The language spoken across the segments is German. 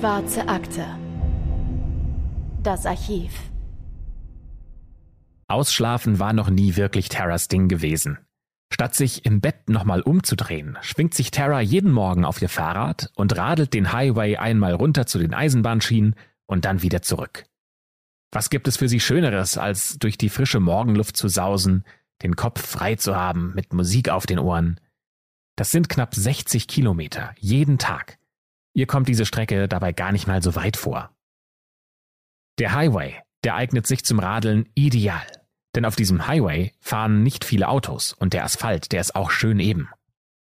Schwarze Akte. Das Archiv. Ausschlafen war noch nie wirklich Terras Ding gewesen. Statt sich im Bett nochmal umzudrehen, schwingt sich Tara jeden Morgen auf ihr Fahrrad und radelt den Highway einmal runter zu den Eisenbahnschienen und dann wieder zurück. Was gibt es für sie Schöneres, als durch die frische Morgenluft zu sausen, den Kopf frei zu haben, mit Musik auf den Ohren? Das sind knapp 60 Kilometer, jeden Tag. Ihr kommt diese Strecke dabei gar nicht mal so weit vor. Der Highway, der eignet sich zum Radeln ideal. Denn auf diesem Highway fahren nicht viele Autos und der Asphalt, der ist auch schön eben.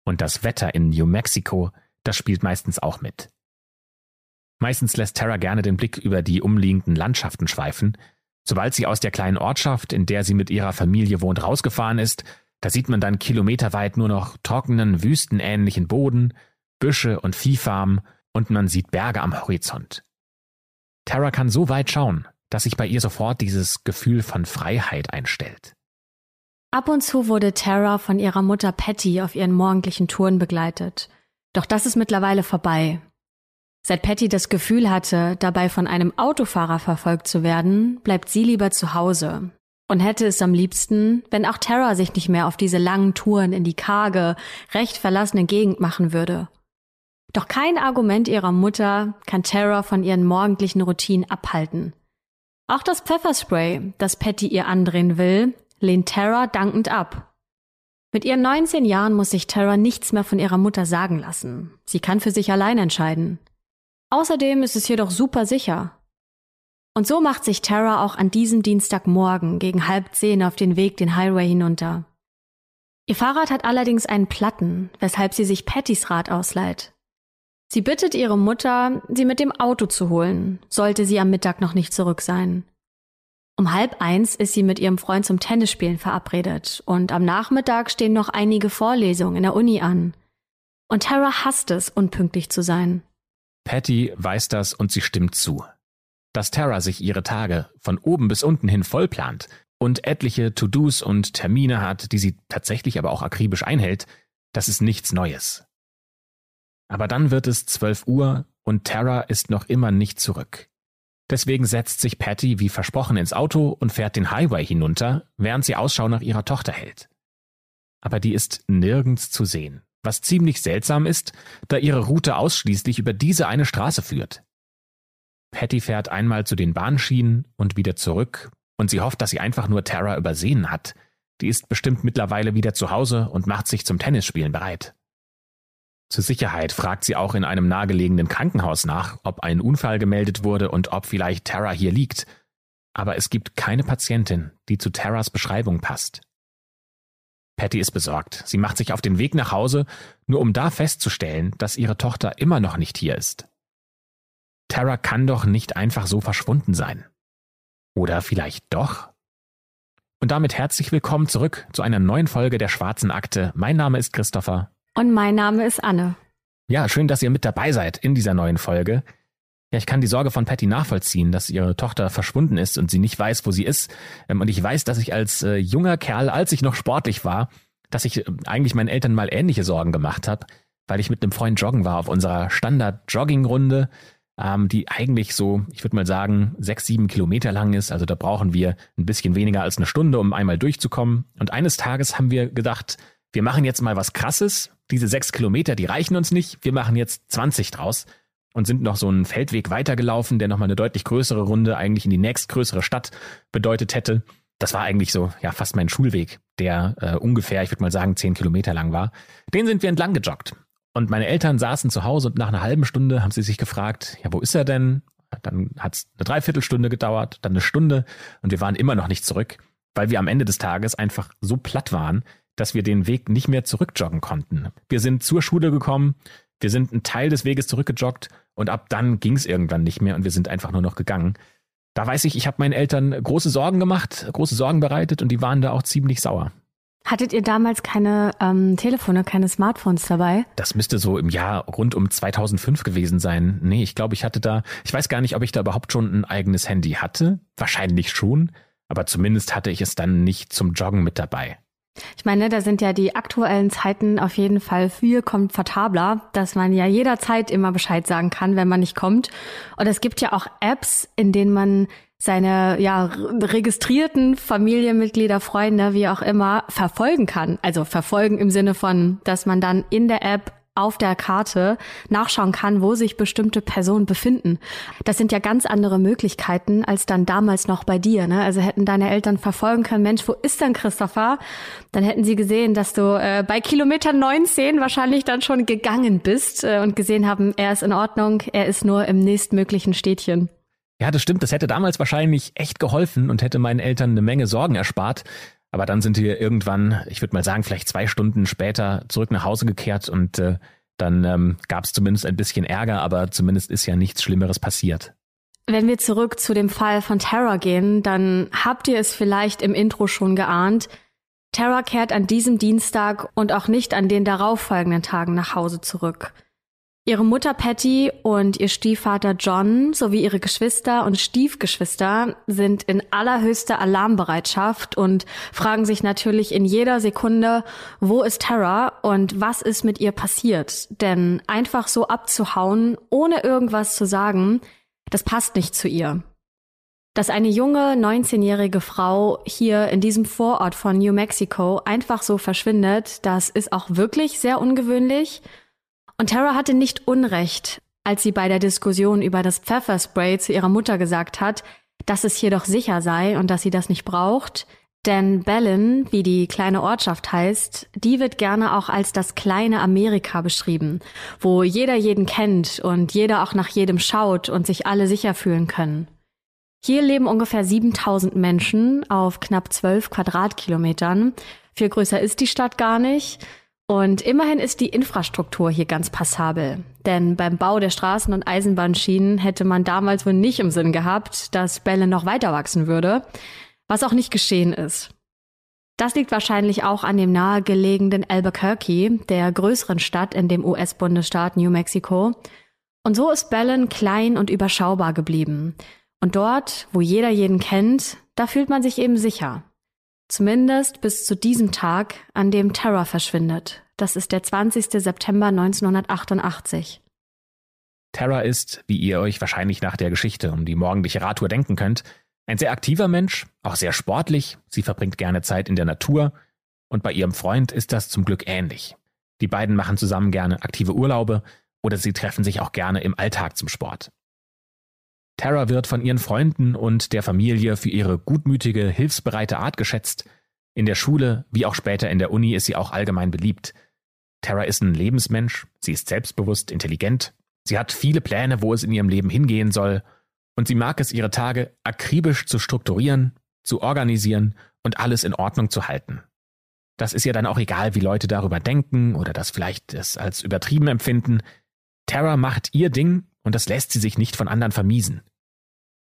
Und das Wetter in New Mexico, das spielt meistens auch mit. Meistens lässt Tara gerne den Blick über die umliegenden Landschaften schweifen. Sobald sie aus der kleinen Ortschaft, in der sie mit ihrer Familie wohnt, rausgefahren ist, da sieht man dann kilometerweit nur noch trockenen, wüstenähnlichen Boden, Büsche und Viehfarmen und man sieht Berge am Horizont. Tara kann so weit schauen, dass sich bei ihr sofort dieses Gefühl von Freiheit einstellt. Ab und zu wurde Tara von ihrer Mutter Patty auf ihren morgendlichen Touren begleitet. Doch das ist mittlerweile vorbei. Seit Patty das Gefühl hatte, dabei von einem Autofahrer verfolgt zu werden, bleibt sie lieber zu Hause und hätte es am liebsten, wenn auch Tara sich nicht mehr auf diese langen Touren in die karge, recht verlassene Gegend machen würde. Doch kein Argument ihrer Mutter kann Tara von ihren morgendlichen Routinen abhalten. Auch das Pfefferspray, das Patty ihr andrehen will, lehnt Tara dankend ab. Mit ihren 19 Jahren muss sich Tara nichts mehr von ihrer Mutter sagen lassen. Sie kann für sich allein entscheiden. Außerdem ist es jedoch super sicher. Und so macht sich Tara auch an diesem Dienstagmorgen gegen halb zehn auf den Weg den Highway hinunter. Ihr Fahrrad hat allerdings einen Platten, weshalb sie sich Pattys Rad ausleiht. Sie bittet ihre Mutter, sie mit dem Auto zu holen, sollte sie am Mittag noch nicht zurück sein. Um halb eins ist sie mit ihrem Freund zum Tennisspielen verabredet und am Nachmittag stehen noch einige Vorlesungen in der Uni an. Und Tara hasst es, unpünktlich zu sein. Patty weiß das und sie stimmt zu. Dass Tara sich ihre Tage von oben bis unten hin vollplant und etliche To-Dos und Termine hat, die sie tatsächlich aber auch akribisch einhält, das ist nichts Neues. Aber dann wird es zwölf Uhr und Tara ist noch immer nicht zurück. Deswegen setzt sich Patty wie versprochen ins Auto und fährt den Highway hinunter, während sie Ausschau nach ihrer Tochter hält. Aber die ist nirgends zu sehen, was ziemlich seltsam ist, da ihre Route ausschließlich über diese eine Straße führt. Patty fährt einmal zu den Bahnschienen und wieder zurück, und sie hofft, dass sie einfach nur Tara übersehen hat. Die ist bestimmt mittlerweile wieder zu Hause und macht sich zum Tennisspielen bereit. Zur Sicherheit fragt sie auch in einem nahegelegenen Krankenhaus nach, ob ein Unfall gemeldet wurde und ob vielleicht Tara hier liegt. Aber es gibt keine Patientin, die zu Taras Beschreibung passt. Patty ist besorgt. Sie macht sich auf den Weg nach Hause, nur um da festzustellen, dass ihre Tochter immer noch nicht hier ist. Tara kann doch nicht einfach so verschwunden sein. Oder vielleicht doch? Und damit herzlich willkommen zurück zu einer neuen Folge der Schwarzen Akte. Mein Name ist Christopher. Und mein Name ist Anne. Ja, schön, dass ihr mit dabei seid in dieser neuen Folge. Ja, ich kann die Sorge von Patty nachvollziehen, dass ihre Tochter verschwunden ist und sie nicht weiß, wo sie ist. Ähm, und ich weiß, dass ich als äh, junger Kerl, als ich noch sportlich war, dass ich äh, eigentlich meinen Eltern mal ähnliche Sorgen gemacht habe, weil ich mit einem Freund joggen war auf unserer Standard-Jogging-Runde, ähm, die eigentlich so, ich würde mal sagen, sechs, sieben Kilometer lang ist. Also da brauchen wir ein bisschen weniger als eine Stunde, um einmal durchzukommen. Und eines Tages haben wir gedacht, wir machen jetzt mal was Krasses. Diese sechs Kilometer, die reichen uns nicht. Wir machen jetzt 20 draus und sind noch so einen Feldweg weitergelaufen, der nochmal eine deutlich größere Runde eigentlich in die nächstgrößere Stadt bedeutet hätte. Das war eigentlich so, ja, fast mein Schulweg, der äh, ungefähr, ich würde mal sagen, zehn Kilometer lang war. Den sind wir entlang gejoggt. Und meine Eltern saßen zu Hause und nach einer halben Stunde haben sie sich gefragt, ja, wo ist er denn? Dann hat es eine Dreiviertelstunde gedauert, dann eine Stunde und wir waren immer noch nicht zurück, weil wir am Ende des Tages einfach so platt waren, dass wir den Weg nicht mehr zurückjoggen konnten. Wir sind zur Schule gekommen, wir sind einen Teil des Weges zurückgejoggt und ab dann ging es irgendwann nicht mehr und wir sind einfach nur noch gegangen. Da weiß ich, ich habe meinen Eltern große Sorgen gemacht, große Sorgen bereitet und die waren da auch ziemlich sauer. Hattet ihr damals keine ähm, Telefone, keine Smartphones dabei? Das müsste so im Jahr rund um 2005 gewesen sein. Nee, ich glaube, ich hatte da, ich weiß gar nicht, ob ich da überhaupt schon ein eigenes Handy hatte. Wahrscheinlich schon, aber zumindest hatte ich es dann nicht zum Joggen mit dabei. Ich meine, da sind ja die aktuellen Zeiten auf jeden Fall viel komfortabler, dass man ja jederzeit immer Bescheid sagen kann, wenn man nicht kommt. Und es gibt ja auch Apps, in denen man seine ja registrierten Familienmitglieder, Freunde, wie auch immer, verfolgen kann. Also verfolgen im Sinne von, dass man dann in der App auf der Karte nachschauen kann, wo sich bestimmte Personen befinden. Das sind ja ganz andere Möglichkeiten als dann damals noch bei dir. Ne? Also hätten deine Eltern verfolgen können, Mensch, wo ist denn Christopher? Dann hätten sie gesehen, dass du äh, bei Kilometer 19 wahrscheinlich dann schon gegangen bist äh, und gesehen haben, er ist in Ordnung, er ist nur im nächstmöglichen Städtchen. Ja, das stimmt. Das hätte damals wahrscheinlich echt geholfen und hätte meinen Eltern eine Menge Sorgen erspart. Aber dann sind wir irgendwann, ich würde mal sagen, vielleicht zwei Stunden später zurück nach Hause gekehrt und äh, dann ähm, gab es zumindest ein bisschen Ärger, aber zumindest ist ja nichts Schlimmeres passiert. Wenn wir zurück zu dem Fall von Terra gehen, dann habt ihr es vielleicht im Intro schon geahnt. Terra kehrt an diesem Dienstag und auch nicht an den darauffolgenden Tagen nach Hause zurück. Ihre Mutter Patty und ihr Stiefvater John sowie ihre Geschwister und Stiefgeschwister sind in allerhöchster Alarmbereitschaft und fragen sich natürlich in jeder Sekunde, wo ist Tara und was ist mit ihr passiert? Denn einfach so abzuhauen, ohne irgendwas zu sagen, das passt nicht zu ihr. Dass eine junge 19-jährige Frau hier in diesem Vorort von New Mexico einfach so verschwindet, das ist auch wirklich sehr ungewöhnlich – und Tara hatte nicht Unrecht, als sie bei der Diskussion über das Pfefferspray zu ihrer Mutter gesagt hat, dass es hier doch sicher sei und dass sie das nicht braucht. Denn Bellin, wie die kleine Ortschaft heißt, die wird gerne auch als das kleine Amerika beschrieben, wo jeder jeden kennt und jeder auch nach jedem schaut und sich alle sicher fühlen können. Hier leben ungefähr 7000 Menschen auf knapp 12 Quadratkilometern. Viel größer ist die Stadt gar nicht. Und immerhin ist die Infrastruktur hier ganz passabel. Denn beim Bau der Straßen und Eisenbahnschienen hätte man damals wohl nicht im Sinn gehabt, dass Bälle noch weiter wachsen würde, was auch nicht geschehen ist. Das liegt wahrscheinlich auch an dem nahegelegenen Albuquerque, der größeren Stadt in dem US-Bundesstaat New Mexico. Und so ist Bellen klein und überschaubar geblieben. Und dort, wo jeder jeden kennt, da fühlt man sich eben sicher. Zumindest bis zu diesem Tag, an dem Terror verschwindet. Das ist der 20. September 1988. Terra ist, wie ihr euch wahrscheinlich nach der Geschichte um die morgendliche Radtour denken könnt, ein sehr aktiver Mensch, auch sehr sportlich, sie verbringt gerne Zeit in der Natur und bei ihrem Freund ist das zum Glück ähnlich. Die beiden machen zusammen gerne aktive Urlaube oder sie treffen sich auch gerne im Alltag zum Sport. Tara wird von ihren Freunden und der Familie für ihre gutmütige, hilfsbereite Art geschätzt. In der Schule wie auch später in der Uni ist sie auch allgemein beliebt. Tara ist ein Lebensmensch, sie ist selbstbewusst, intelligent, sie hat viele Pläne, wo es in ihrem Leben hingehen soll, und sie mag es, ihre Tage akribisch zu strukturieren, zu organisieren und alles in Ordnung zu halten. Das ist ihr dann auch egal, wie Leute darüber denken oder das vielleicht es als übertrieben empfinden. Tara macht ihr Ding und das lässt sie sich nicht von anderen vermiesen.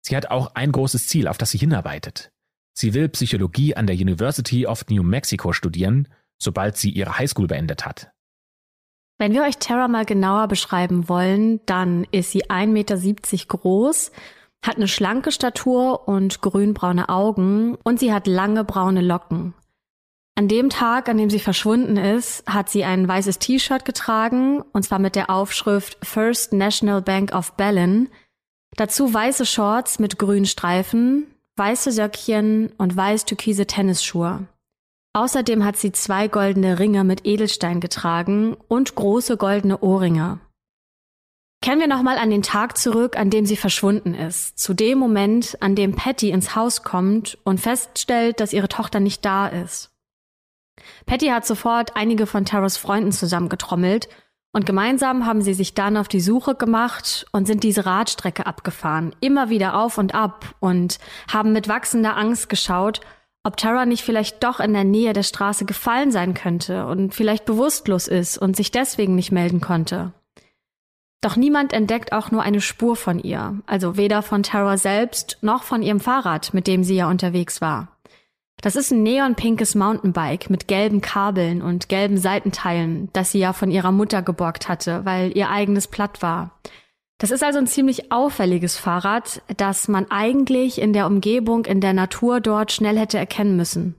Sie hat auch ein großes Ziel, auf das sie hinarbeitet. Sie will Psychologie an der University of New Mexico studieren, sobald sie ihre Highschool beendet hat. Wenn wir euch Tara mal genauer beschreiben wollen, dann ist sie 1,70 Meter groß, hat eine schlanke Statur und grünbraune Augen und sie hat lange braune Locken. An dem Tag, an dem sie verschwunden ist, hat sie ein weißes T-Shirt getragen, und zwar mit der Aufschrift First National Bank of Bellin. Dazu weiße Shorts mit grünen Streifen, weiße Söckchen und weiß-türkise Tennisschuhe. Außerdem hat sie zwei goldene Ringe mit Edelstein getragen und große goldene Ohrringe. Kehren wir nochmal an den Tag zurück, an dem sie verschwunden ist. Zu dem Moment, an dem Patty ins Haus kommt und feststellt, dass ihre Tochter nicht da ist. Patty hat sofort einige von Taras Freunden zusammengetrommelt und gemeinsam haben sie sich dann auf die Suche gemacht und sind diese Radstrecke abgefahren, immer wieder auf und ab und haben mit wachsender Angst geschaut, ob Tara nicht vielleicht doch in der Nähe der Straße gefallen sein könnte und vielleicht bewusstlos ist und sich deswegen nicht melden konnte. Doch niemand entdeckt auch nur eine Spur von ihr, also weder von Tara selbst noch von ihrem Fahrrad, mit dem sie ja unterwegs war. Das ist ein neonpinkes Mountainbike mit gelben Kabeln und gelben Seitenteilen, das sie ja von ihrer Mutter geborgt hatte, weil ihr eigenes platt war. Das ist also ein ziemlich auffälliges Fahrrad, das man eigentlich in der Umgebung, in der Natur dort schnell hätte erkennen müssen.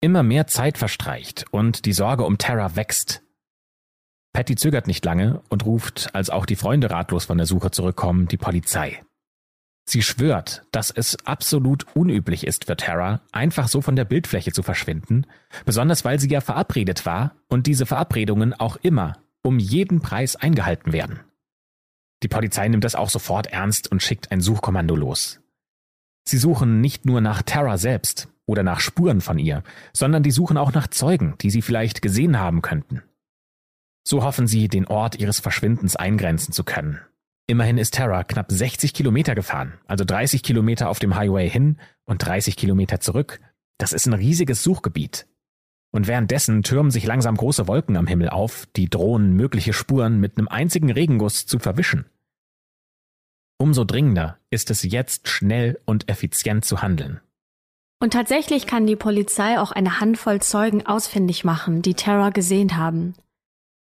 Immer mehr Zeit verstreicht und die Sorge um Tara wächst. Patty zögert nicht lange und ruft, als auch die Freunde ratlos von der Suche zurückkommen, die Polizei. Sie schwört, dass es absolut unüblich ist für Tara, einfach so von der Bildfläche zu verschwinden, besonders weil sie ja verabredet war und diese Verabredungen auch immer um jeden Preis eingehalten werden. Die Polizei nimmt das auch sofort ernst und schickt ein Suchkommando los. Sie suchen nicht nur nach Tara selbst oder nach Spuren von ihr, sondern die suchen auch nach Zeugen, die sie vielleicht gesehen haben könnten. So hoffen sie, den Ort ihres Verschwindens eingrenzen zu können. Immerhin ist Tara knapp 60 Kilometer gefahren, also 30 Kilometer auf dem Highway hin und 30 Kilometer zurück. Das ist ein riesiges Suchgebiet. Und währenddessen türmen sich langsam große Wolken am Himmel auf, die drohen, mögliche Spuren mit einem einzigen Regenguss zu verwischen. Umso dringender ist es jetzt schnell und effizient zu handeln. Und tatsächlich kann die Polizei auch eine Handvoll Zeugen ausfindig machen, die Tara gesehen haben.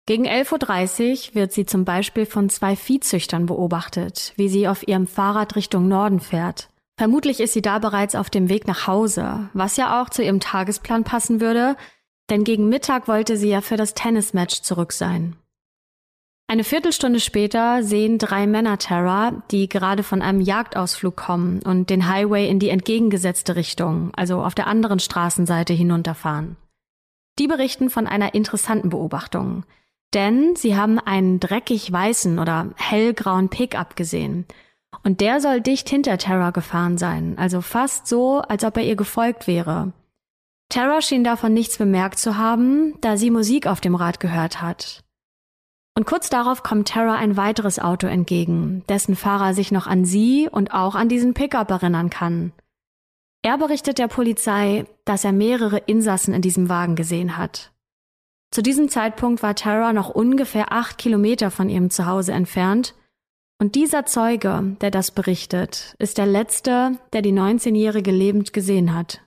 Gegen 11.30 Uhr wird sie zum Beispiel von zwei Viehzüchtern beobachtet, wie sie auf ihrem Fahrrad Richtung Norden fährt. Vermutlich ist sie da bereits auf dem Weg nach Hause, was ja auch zu ihrem Tagesplan passen würde, denn gegen Mittag wollte sie ja für das Tennismatch zurück sein. Eine Viertelstunde später sehen drei Männer Tara, die gerade von einem Jagdausflug kommen und den Highway in die entgegengesetzte Richtung, also auf der anderen Straßenseite hinunterfahren. Die berichten von einer interessanten Beobachtung. Denn sie haben einen dreckig weißen oder hellgrauen Pickup gesehen. Und der soll dicht hinter Tara gefahren sein, also fast so, als ob er ihr gefolgt wäre. Tara schien davon nichts bemerkt zu haben, da sie Musik auf dem Rad gehört hat. Und kurz darauf kommt Tara ein weiteres Auto entgegen, dessen Fahrer sich noch an sie und auch an diesen Pickup erinnern kann. Er berichtet der Polizei, dass er mehrere Insassen in diesem Wagen gesehen hat. Zu diesem Zeitpunkt war Tara noch ungefähr acht Kilometer von ihrem Zuhause entfernt. Und dieser Zeuge, der das berichtet, ist der letzte, der die 19-Jährige lebend gesehen hat.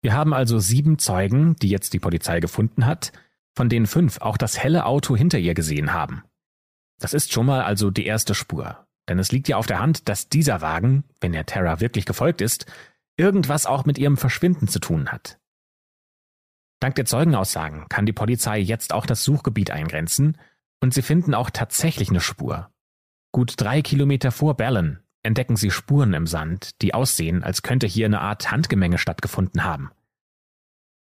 Wir haben also sieben Zeugen, die jetzt die Polizei gefunden hat, von denen fünf auch das helle Auto hinter ihr gesehen haben. Das ist schon mal also die erste Spur. Denn es liegt ja auf der Hand, dass dieser Wagen, wenn er Tara wirklich gefolgt ist, irgendwas auch mit ihrem Verschwinden zu tun hat. Dank der Zeugenaussagen kann die Polizei jetzt auch das Suchgebiet eingrenzen und sie finden auch tatsächlich eine Spur. Gut drei Kilometer vor Ballon entdecken sie Spuren im Sand, die aussehen, als könnte hier eine Art Handgemenge stattgefunden haben.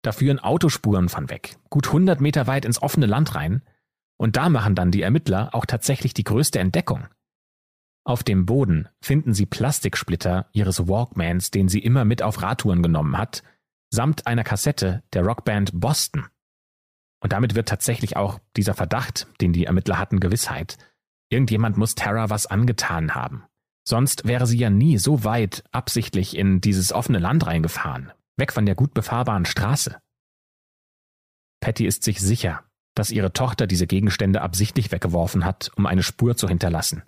Da führen Autospuren von weg, gut 100 Meter weit ins offene Land rein, und da machen dann die Ermittler auch tatsächlich die größte Entdeckung. Auf dem Boden finden sie Plastiksplitter ihres Walkmans, den sie immer mit auf Radtouren genommen hat, samt einer Kassette der Rockband Boston. Und damit wird tatsächlich auch dieser Verdacht, den die Ermittler hatten, Gewissheit. Irgendjemand muss Tara was angetan haben. Sonst wäre sie ja nie so weit absichtlich in dieses offene Land reingefahren, weg von der gut befahrbaren Straße. Patty ist sich sicher, dass ihre Tochter diese Gegenstände absichtlich weggeworfen hat, um eine Spur zu hinterlassen.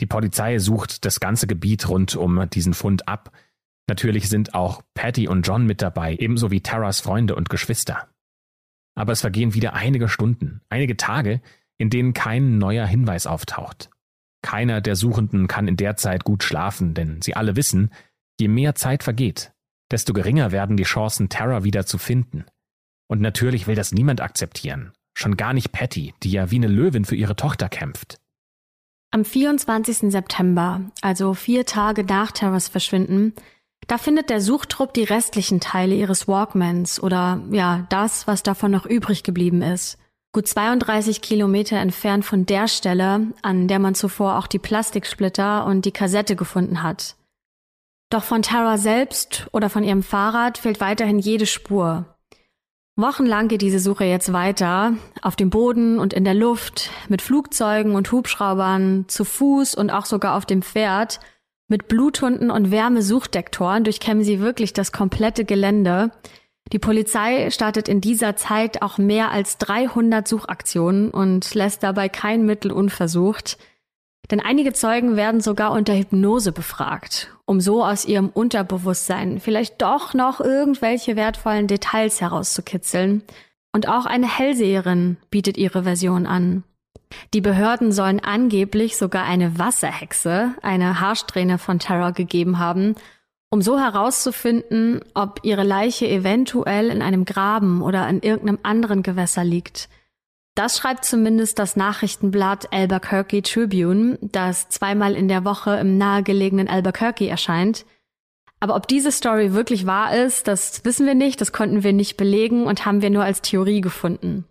Die Polizei sucht das ganze Gebiet rund um diesen Fund ab, Natürlich sind auch Patty und John mit dabei, ebenso wie Taras Freunde und Geschwister. Aber es vergehen wieder einige Stunden, einige Tage, in denen kein neuer Hinweis auftaucht. Keiner der Suchenden kann in der Zeit gut schlafen, denn sie alle wissen, je mehr Zeit vergeht, desto geringer werden die Chancen, Tara wieder zu finden. Und natürlich will das niemand akzeptieren, schon gar nicht Patty, die ja wie eine Löwin für ihre Tochter kämpft. Am 24. September, also vier Tage nach Taras Verschwinden, da findet der Suchtrupp die restlichen Teile ihres Walkmans oder ja, das, was davon noch übrig geblieben ist. Gut 32 Kilometer entfernt von der Stelle, an der man zuvor auch die Plastiksplitter und die Kassette gefunden hat. Doch von Tara selbst oder von ihrem Fahrrad fehlt weiterhin jede Spur. Wochenlang geht diese Suche jetzt weiter, auf dem Boden und in der Luft, mit Flugzeugen und Hubschraubern, zu Fuß und auch sogar auf dem Pferd – mit Bluthunden und Wärmesuchdektoren durchkämmen sie wirklich das komplette Gelände. Die Polizei startet in dieser Zeit auch mehr als 300 Suchaktionen und lässt dabei kein Mittel unversucht. Denn einige Zeugen werden sogar unter Hypnose befragt, um so aus ihrem Unterbewusstsein vielleicht doch noch irgendwelche wertvollen Details herauszukitzeln. Und auch eine Hellseherin bietet ihre Version an. Die Behörden sollen angeblich sogar eine Wasserhexe, eine Haarsträhne von Terror gegeben haben, um so herauszufinden, ob ihre Leiche eventuell in einem Graben oder in irgendeinem anderen Gewässer liegt. Das schreibt zumindest das Nachrichtenblatt Albuquerque Tribune, das zweimal in der Woche im nahegelegenen Albuquerque erscheint. Aber ob diese Story wirklich wahr ist, das wissen wir nicht, das konnten wir nicht belegen und haben wir nur als Theorie gefunden.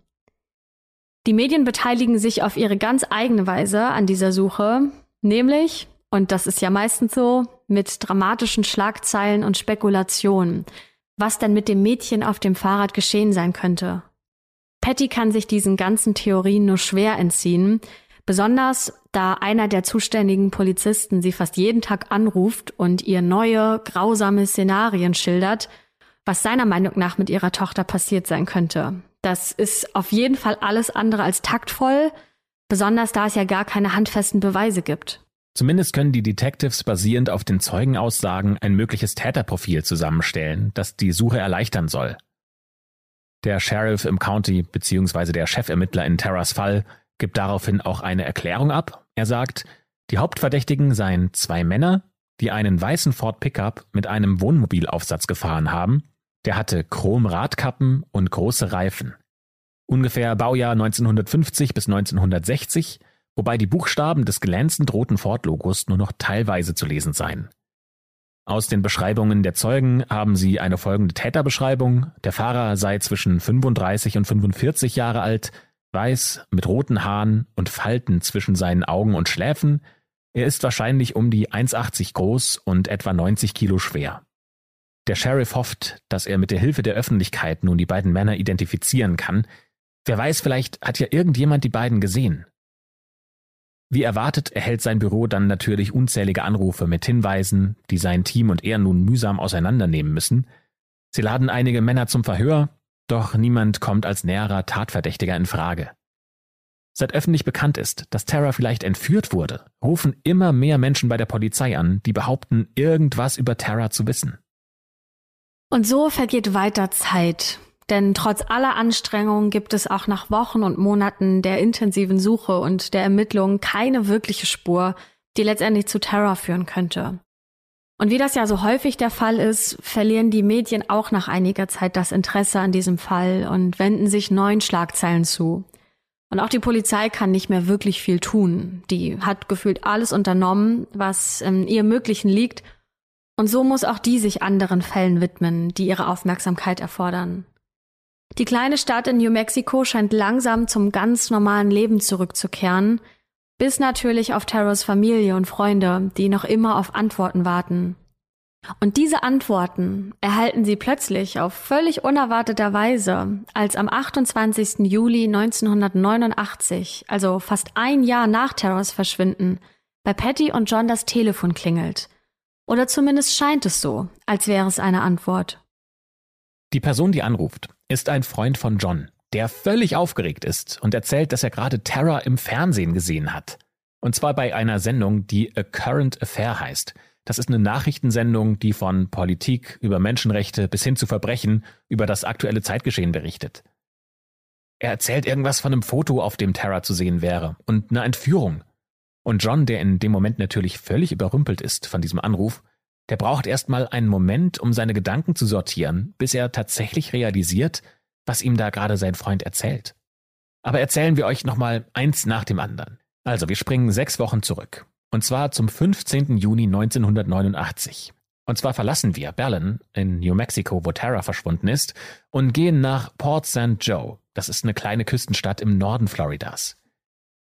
Die Medien beteiligen sich auf ihre ganz eigene Weise an dieser Suche, nämlich, und das ist ja meistens so, mit dramatischen Schlagzeilen und Spekulationen, was denn mit dem Mädchen auf dem Fahrrad geschehen sein könnte. Patty kann sich diesen ganzen Theorien nur schwer entziehen, besonders da einer der zuständigen Polizisten sie fast jeden Tag anruft und ihr neue, grausame Szenarien schildert, was seiner Meinung nach mit ihrer Tochter passiert sein könnte. Das ist auf jeden Fall alles andere als taktvoll, besonders da es ja gar keine handfesten Beweise gibt. Zumindest können die Detectives basierend auf den Zeugenaussagen ein mögliches Täterprofil zusammenstellen, das die Suche erleichtern soll. Der Sheriff im County bzw. der Chefermittler in Terras Fall gibt daraufhin auch eine Erklärung ab. Er sagt, die Hauptverdächtigen seien zwei Männer, die einen weißen Ford Pickup mit einem Wohnmobilaufsatz gefahren haben. Der hatte Chromradkappen und große Reifen. Ungefähr Baujahr 1950 bis 1960, wobei die Buchstaben des glänzend roten Ford-Logos nur noch teilweise zu lesen seien. Aus den Beschreibungen der Zeugen haben sie eine folgende Täterbeschreibung. Der Fahrer sei zwischen 35 und 45 Jahre alt, weiß, mit roten Haaren und Falten zwischen seinen Augen und Schläfen. Er ist wahrscheinlich um die 1,80 groß und etwa 90 Kilo schwer. Der Sheriff hofft, dass er mit der Hilfe der Öffentlichkeit nun die beiden Männer identifizieren kann. Wer weiß, vielleicht hat ja irgendjemand die beiden gesehen. Wie erwartet erhält sein Büro dann natürlich unzählige Anrufe mit Hinweisen, die sein Team und er nun mühsam auseinandernehmen müssen. Sie laden einige Männer zum Verhör, doch niemand kommt als näherer Tatverdächtiger in Frage. Seit öffentlich bekannt ist, dass Tara vielleicht entführt wurde, rufen immer mehr Menschen bei der Polizei an, die behaupten, irgendwas über Tara zu wissen. Und so vergeht weiter Zeit. Denn trotz aller Anstrengungen gibt es auch nach Wochen und Monaten der intensiven Suche und der Ermittlungen keine wirkliche Spur, die letztendlich zu Terror führen könnte. Und wie das ja so häufig der Fall ist, verlieren die Medien auch nach einiger Zeit das Interesse an diesem Fall und wenden sich neuen Schlagzeilen zu. Und auch die Polizei kann nicht mehr wirklich viel tun. Die hat gefühlt alles unternommen, was in ihr Möglichen liegt. Und so muss auch die sich anderen Fällen widmen, die ihre Aufmerksamkeit erfordern. Die kleine Stadt in New Mexico scheint langsam zum ganz normalen Leben zurückzukehren, bis natürlich auf Terrors Familie und Freunde, die noch immer auf Antworten warten. Und diese Antworten erhalten sie plötzlich auf völlig unerwarteter Weise, als am 28. Juli 1989, also fast ein Jahr nach Terrors Verschwinden, bei Patty und John das Telefon klingelt. Oder zumindest scheint es so, als wäre es eine Antwort. Die Person, die anruft, ist ein Freund von John, der völlig aufgeregt ist und erzählt, dass er gerade Terror im Fernsehen gesehen hat. Und zwar bei einer Sendung, die A Current Affair heißt. Das ist eine Nachrichtensendung, die von Politik über Menschenrechte bis hin zu Verbrechen über das aktuelle Zeitgeschehen berichtet. Er erzählt irgendwas von einem Foto, auf dem Terror zu sehen wäre und einer Entführung. Und John, der in dem Moment natürlich völlig überrümpelt ist von diesem Anruf, der braucht erstmal einen Moment, um seine Gedanken zu sortieren, bis er tatsächlich realisiert, was ihm da gerade sein Freund erzählt. Aber erzählen wir euch nochmal eins nach dem anderen. Also, wir springen sechs Wochen zurück. Und zwar zum 15. Juni 1989. Und zwar verlassen wir Berlin in New Mexico, wo Tara verschwunden ist, und gehen nach Port St. Joe. Das ist eine kleine Küstenstadt im Norden Floridas.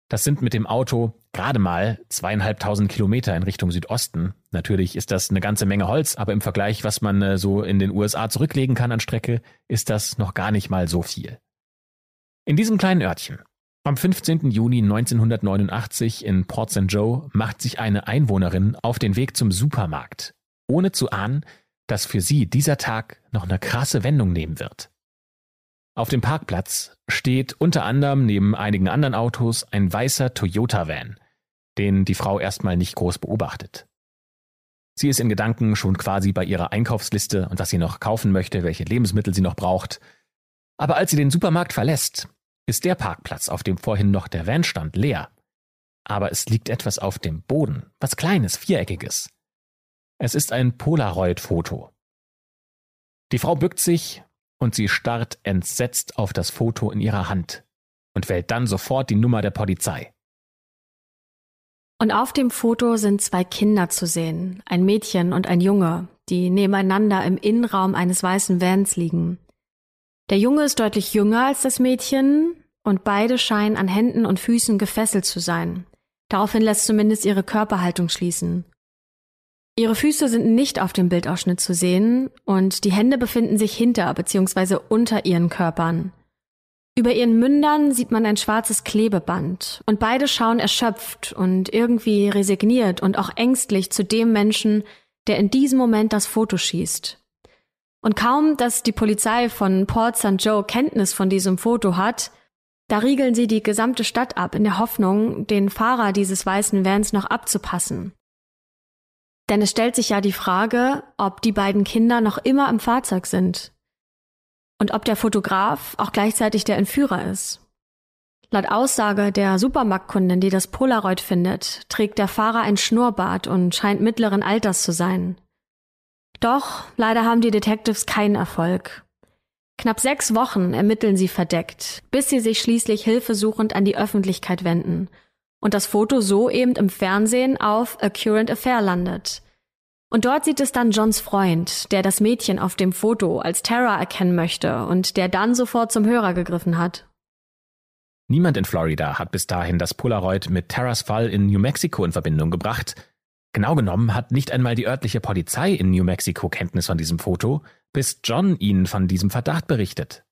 Das sind mit dem Auto gerade mal zweieinhalbtausend Kilometer in Richtung Südosten. Natürlich ist das eine ganze Menge Holz, aber im Vergleich, was man äh, so in den USA zurücklegen kann an Strecke, ist das noch gar nicht mal so viel. In diesem kleinen Örtchen, am 15. Juni 1989 in Port St. Joe, macht sich eine Einwohnerin auf den Weg zum Supermarkt, ohne zu ahnen, dass für sie dieser Tag noch eine krasse Wendung nehmen wird. Auf dem Parkplatz steht unter anderem neben einigen anderen Autos ein weißer Toyota-Van, den die Frau erstmal nicht groß beobachtet. Sie ist in Gedanken schon quasi bei ihrer Einkaufsliste und was sie noch kaufen möchte, welche Lebensmittel sie noch braucht. Aber als sie den Supermarkt verlässt, ist der Parkplatz, auf dem vorhin noch der Van stand, leer. Aber es liegt etwas auf dem Boden, was Kleines, Viereckiges. Es ist ein Polaroid-Foto. Die Frau bückt sich und sie starrt entsetzt auf das Foto in ihrer Hand und wählt dann sofort die Nummer der Polizei. Und auf dem Foto sind zwei Kinder zu sehen, ein Mädchen und ein Junge, die nebeneinander im Innenraum eines weißen Vans liegen. Der Junge ist deutlich jünger als das Mädchen und beide scheinen an Händen und Füßen gefesselt zu sein. Daraufhin lässt zumindest ihre Körperhaltung schließen. Ihre Füße sind nicht auf dem Bildausschnitt zu sehen und die Hände befinden sich hinter bzw. unter ihren Körpern. Über ihren Mündern sieht man ein schwarzes Klebeband und beide schauen erschöpft und irgendwie resigniert und auch ängstlich zu dem Menschen, der in diesem Moment das Foto schießt. Und kaum, dass die Polizei von Port St. Joe Kenntnis von diesem Foto hat, da riegeln sie die gesamte Stadt ab in der Hoffnung, den Fahrer dieses weißen Vans noch abzupassen. Denn es stellt sich ja die Frage, ob die beiden Kinder noch immer im Fahrzeug sind und ob der Fotograf auch gleichzeitig der Entführer ist. Laut Aussage der Supermarktkundin, die das Polaroid findet, trägt der Fahrer ein Schnurrbart und scheint mittleren Alters zu sein. Doch leider haben die Detectives keinen Erfolg. Knapp sechs Wochen ermitteln sie verdeckt, bis sie sich schließlich hilfesuchend an die Öffentlichkeit wenden und das Foto so eben im Fernsehen auf A Current Affair landet. Und dort sieht es dann Johns Freund, der das Mädchen auf dem Foto als Tara erkennen möchte und der dann sofort zum Hörer gegriffen hat. Niemand in Florida hat bis dahin das Polaroid mit Taras Fall in New Mexico in Verbindung gebracht. Genau genommen hat nicht einmal die örtliche Polizei in New Mexico Kenntnis von diesem Foto, bis John ihnen von diesem Verdacht berichtet.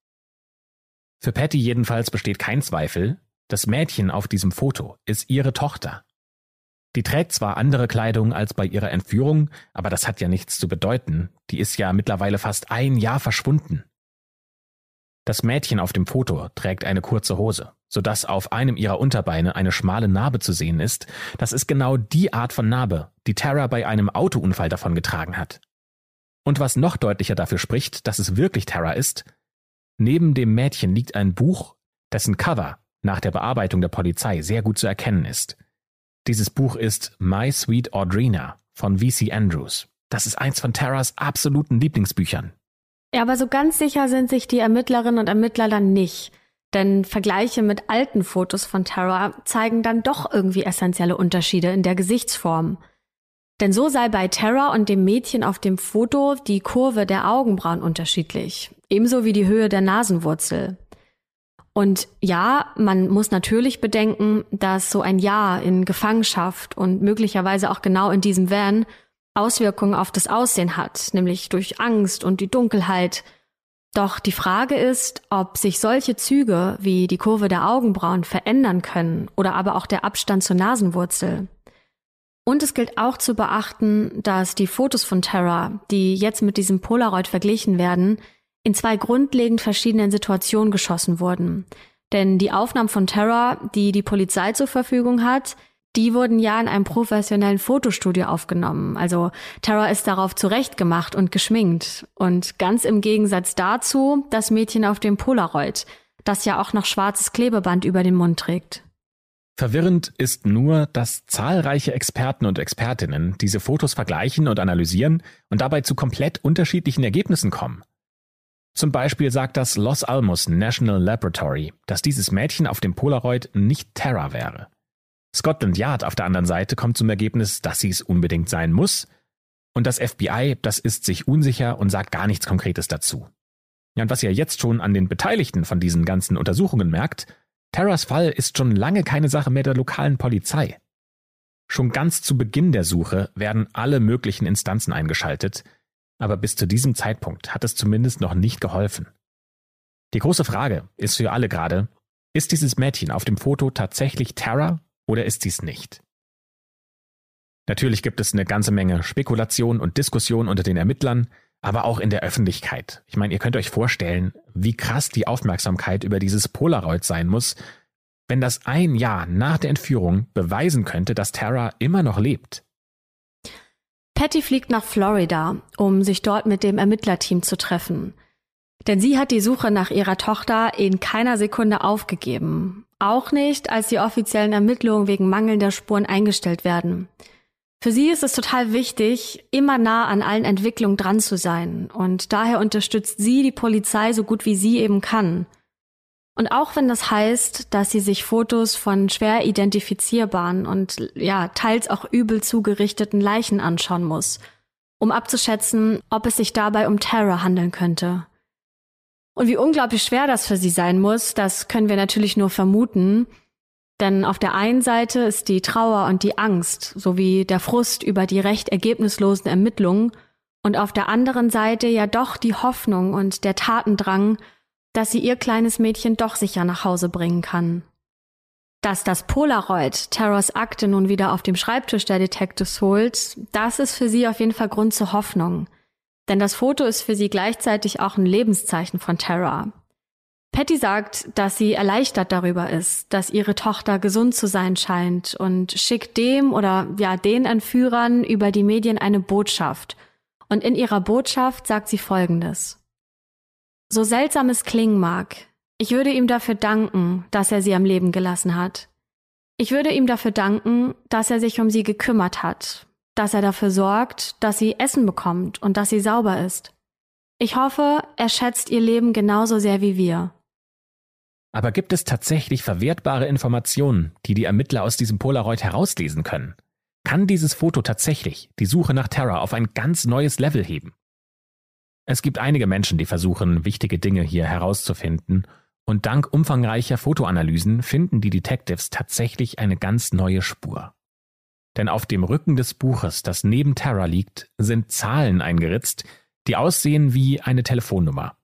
Für Patty jedenfalls besteht kein Zweifel, das Mädchen auf diesem Foto ist ihre Tochter. Die trägt zwar andere Kleidung als bei ihrer Entführung, aber das hat ja nichts zu bedeuten. Die ist ja mittlerweile fast ein Jahr verschwunden. Das Mädchen auf dem Foto trägt eine kurze Hose, sodass auf einem ihrer Unterbeine eine schmale Narbe zu sehen ist. Das ist genau die Art von Narbe, die Tara bei einem Autounfall davongetragen hat. Und was noch deutlicher dafür spricht, dass es wirklich Tara ist, neben dem Mädchen liegt ein Buch, dessen Cover nach der Bearbeitung der Polizei sehr gut zu erkennen ist. Dieses Buch ist My Sweet Audrina von V.C. Andrews. Das ist eins von Terras absoluten Lieblingsbüchern. Ja, aber so ganz sicher sind sich die Ermittlerinnen und Ermittler dann nicht. Denn Vergleiche mit alten Fotos von Tara zeigen dann doch irgendwie essentielle Unterschiede in der Gesichtsform. Denn so sei bei Tara und dem Mädchen auf dem Foto die Kurve der Augenbrauen unterschiedlich, ebenso wie die Höhe der Nasenwurzel. Und ja, man muss natürlich bedenken, dass so ein Jahr in Gefangenschaft und möglicherweise auch genau in diesem Van Auswirkungen auf das Aussehen hat, nämlich durch Angst und die Dunkelheit. Doch die Frage ist, ob sich solche Züge wie die Kurve der Augenbrauen verändern können oder aber auch der Abstand zur Nasenwurzel. Und es gilt auch zu beachten, dass die Fotos von Terra, die jetzt mit diesem Polaroid verglichen werden, in zwei grundlegend verschiedenen Situationen geschossen wurden. Denn die Aufnahmen von Terror, die die Polizei zur Verfügung hat, die wurden ja in einem professionellen Fotostudio aufgenommen. Also Terror ist darauf zurechtgemacht und geschminkt. Und ganz im Gegensatz dazu das Mädchen auf dem Polaroid, das ja auch noch schwarzes Klebeband über den Mund trägt. Verwirrend ist nur, dass zahlreiche Experten und Expertinnen diese Fotos vergleichen und analysieren und dabei zu komplett unterschiedlichen Ergebnissen kommen. Zum Beispiel sagt das Los Alamos National Laboratory, dass dieses Mädchen auf dem Polaroid nicht Tara wäre. Scotland Yard auf der anderen Seite kommt zum Ergebnis, dass sie es unbedingt sein muss. Und das FBI, das ist sich unsicher und sagt gar nichts Konkretes dazu. Ja, und was ihr jetzt schon an den Beteiligten von diesen ganzen Untersuchungen merkt, Terras Fall ist schon lange keine Sache mehr der lokalen Polizei. Schon ganz zu Beginn der Suche werden alle möglichen Instanzen eingeschaltet, aber bis zu diesem Zeitpunkt hat es zumindest noch nicht geholfen. Die große Frage ist für alle gerade, ist dieses Mädchen auf dem Foto tatsächlich Tara oder ist sie es nicht? Natürlich gibt es eine ganze Menge Spekulation und Diskussion unter den Ermittlern, aber auch in der Öffentlichkeit. Ich meine, ihr könnt euch vorstellen, wie krass die Aufmerksamkeit über dieses Polaroid sein muss, wenn das ein Jahr nach der Entführung beweisen könnte, dass Tara immer noch lebt. Patty fliegt nach Florida, um sich dort mit dem Ermittlerteam zu treffen. Denn sie hat die Suche nach ihrer Tochter in keiner Sekunde aufgegeben. Auch nicht, als die offiziellen Ermittlungen wegen mangelnder Spuren eingestellt werden. Für sie ist es total wichtig, immer nah an allen Entwicklungen dran zu sein. Und daher unterstützt sie die Polizei so gut wie sie eben kann. Und auch wenn das heißt, dass sie sich Fotos von schwer identifizierbaren und ja, teils auch übel zugerichteten Leichen anschauen muss, um abzuschätzen, ob es sich dabei um Terror handeln könnte. Und wie unglaublich schwer das für sie sein muss, das können wir natürlich nur vermuten. Denn auf der einen Seite ist die Trauer und die Angst sowie der Frust über die recht ergebnislosen Ermittlungen und auf der anderen Seite ja doch die Hoffnung und der Tatendrang, dass sie ihr kleines Mädchen doch sicher nach Hause bringen kann. Dass das Polaroid Terrors Akte nun wieder auf dem Schreibtisch der Detectives holt, das ist für sie auf jeden Fall Grund zur Hoffnung. Denn das Foto ist für sie gleichzeitig auch ein Lebenszeichen von Terror. Patty sagt, dass sie erleichtert darüber ist, dass ihre Tochter gesund zu sein scheint und schickt dem oder ja den Entführern über die Medien eine Botschaft. Und in ihrer Botschaft sagt sie Folgendes. So seltsam es klingen mag, ich würde ihm dafür danken, dass er sie am Leben gelassen hat. Ich würde ihm dafür danken, dass er sich um sie gekümmert hat, dass er dafür sorgt, dass sie Essen bekommt und dass sie sauber ist. Ich hoffe, er schätzt ihr Leben genauso sehr wie wir. Aber gibt es tatsächlich verwertbare Informationen, die die Ermittler aus diesem Polaroid herauslesen können? Kann dieses Foto tatsächlich die Suche nach Terror auf ein ganz neues Level heben? Es gibt einige Menschen, die versuchen, wichtige Dinge hier herauszufinden, und dank umfangreicher Fotoanalysen finden die Detectives tatsächlich eine ganz neue Spur. Denn auf dem Rücken des Buches, das neben Terror liegt, sind Zahlen eingeritzt, die aussehen wie eine Telefonnummer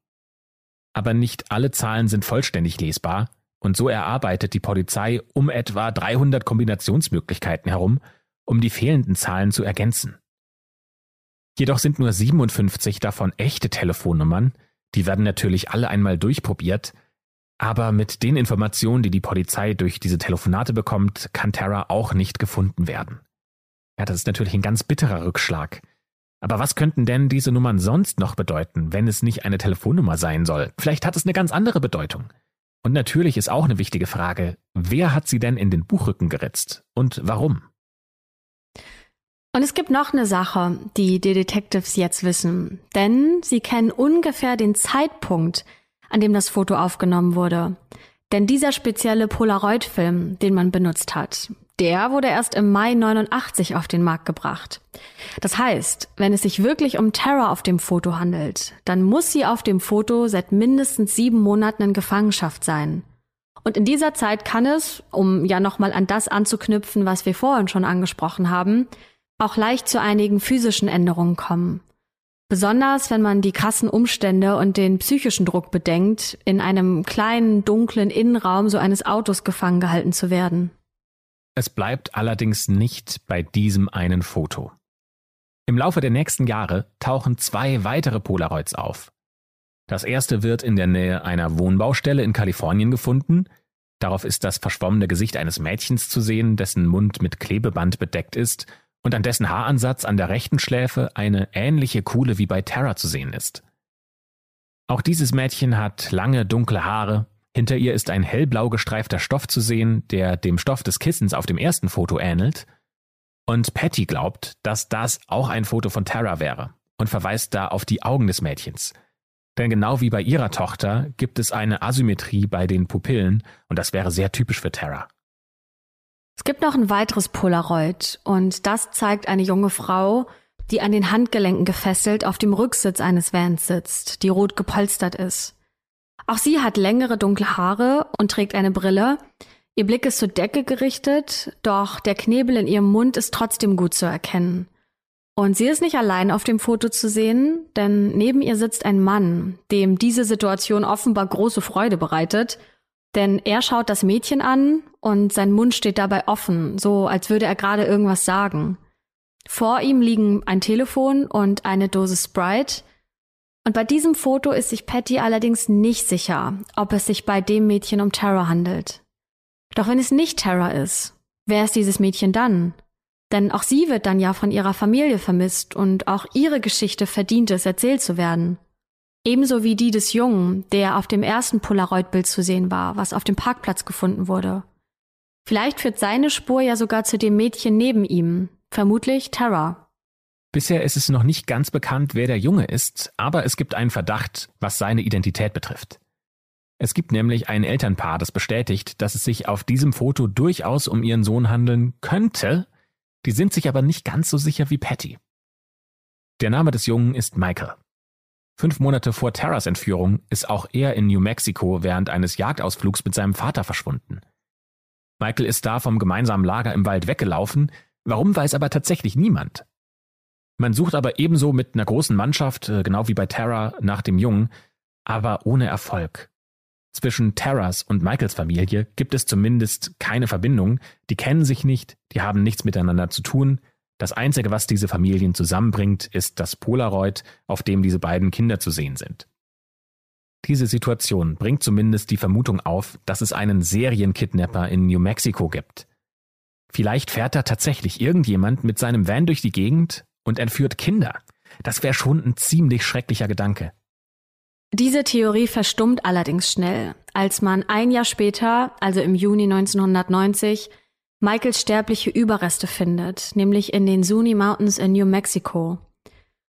aber nicht alle Zahlen sind vollständig lesbar und so erarbeitet die Polizei um etwa 300 Kombinationsmöglichkeiten herum, um die fehlenden Zahlen zu ergänzen. Jedoch sind nur 57 davon echte Telefonnummern, die werden natürlich alle einmal durchprobiert, aber mit den Informationen, die die Polizei durch diese Telefonate bekommt, kann Tara auch nicht gefunden werden. Ja, das ist natürlich ein ganz bitterer Rückschlag. Aber was könnten denn diese Nummern sonst noch bedeuten, wenn es nicht eine Telefonnummer sein soll? Vielleicht hat es eine ganz andere Bedeutung. Und natürlich ist auch eine wichtige Frage, wer hat sie denn in den Buchrücken geritzt und warum? Und es gibt noch eine Sache, die die Detectives jetzt wissen, denn sie kennen ungefähr den Zeitpunkt, an dem das Foto aufgenommen wurde. Denn dieser spezielle Polaroid-Film, den man benutzt hat, der wurde erst im Mai 89 auf den Markt gebracht. Das heißt, wenn es sich wirklich um Terror auf dem Foto handelt, dann muss sie auf dem Foto seit mindestens sieben Monaten in Gefangenschaft sein. Und in dieser Zeit kann es, um ja nochmal an das anzuknüpfen, was wir vorhin schon angesprochen haben, auch leicht zu einigen physischen Änderungen kommen. Besonders wenn man die krassen Umstände und den psychischen Druck bedenkt, in einem kleinen, dunklen Innenraum so eines Autos gefangen gehalten zu werden. Es bleibt allerdings nicht bei diesem einen Foto. Im Laufe der nächsten Jahre tauchen zwei weitere Polaroids auf. Das erste wird in der Nähe einer Wohnbaustelle in Kalifornien gefunden. Darauf ist das verschwommene Gesicht eines Mädchens zu sehen, dessen Mund mit Klebeband bedeckt ist und an dessen Haaransatz an der rechten Schläfe eine ähnliche Kuhle wie bei Tara zu sehen ist. Auch dieses Mädchen hat lange dunkle Haare, hinter ihr ist ein hellblau gestreifter Stoff zu sehen, der dem Stoff des Kissens auf dem ersten Foto ähnelt. Und Patty glaubt, dass das auch ein Foto von Tara wäre und verweist da auf die Augen des Mädchens. Denn genau wie bei ihrer Tochter gibt es eine Asymmetrie bei den Pupillen und das wäre sehr typisch für Tara. Es gibt noch ein weiteres Polaroid und das zeigt eine junge Frau, die an den Handgelenken gefesselt auf dem Rücksitz eines Vans sitzt, die rot gepolstert ist. Auch sie hat längere dunkle Haare und trägt eine Brille. Ihr Blick ist zur Decke gerichtet, doch der Knebel in ihrem Mund ist trotzdem gut zu erkennen. Und sie ist nicht allein auf dem Foto zu sehen, denn neben ihr sitzt ein Mann, dem diese Situation offenbar große Freude bereitet, denn er schaut das Mädchen an und sein Mund steht dabei offen, so als würde er gerade irgendwas sagen. Vor ihm liegen ein Telefon und eine Dose Sprite, und bei diesem Foto ist sich Patty allerdings nicht sicher, ob es sich bei dem Mädchen um Tara handelt. Doch wenn es nicht Tara ist, wer ist dieses Mädchen dann? Denn auch sie wird dann ja von ihrer Familie vermisst und auch ihre Geschichte verdient es, erzählt zu werden. Ebenso wie die des Jungen, der auf dem ersten Polaroid-Bild zu sehen war, was auf dem Parkplatz gefunden wurde. Vielleicht führt seine Spur ja sogar zu dem Mädchen neben ihm, Vermutlich Tara. Bisher ist es noch nicht ganz bekannt, wer der Junge ist, aber es gibt einen Verdacht, was seine Identität betrifft. Es gibt nämlich ein Elternpaar, das bestätigt, dass es sich auf diesem Foto durchaus um ihren Sohn handeln könnte, die sind sich aber nicht ganz so sicher wie Patty. Der Name des Jungen ist Michael. Fünf Monate vor Terras Entführung ist auch er in New Mexico während eines Jagdausflugs mit seinem Vater verschwunden. Michael ist da vom gemeinsamen Lager im Wald weggelaufen, warum weiß aber tatsächlich niemand. Man sucht aber ebenso mit einer großen Mannschaft, äh, genau wie bei Terra, nach dem Jungen, aber ohne Erfolg. Zwischen Terras und Michaels Familie gibt es zumindest keine Verbindung, die kennen sich nicht, die haben nichts miteinander zu tun, das Einzige, was diese Familien zusammenbringt, ist das Polaroid, auf dem diese beiden Kinder zu sehen sind. Diese Situation bringt zumindest die Vermutung auf, dass es einen Serienkidnapper in New Mexico gibt. Vielleicht fährt da tatsächlich irgendjemand mit seinem Van durch die Gegend und entführt Kinder. Das wäre schon ein ziemlich schrecklicher Gedanke. Diese Theorie verstummt allerdings schnell, als man ein Jahr später, also im Juni 1990, Michaels sterbliche Überreste findet, nämlich in den Zuni Mountains in New Mexico.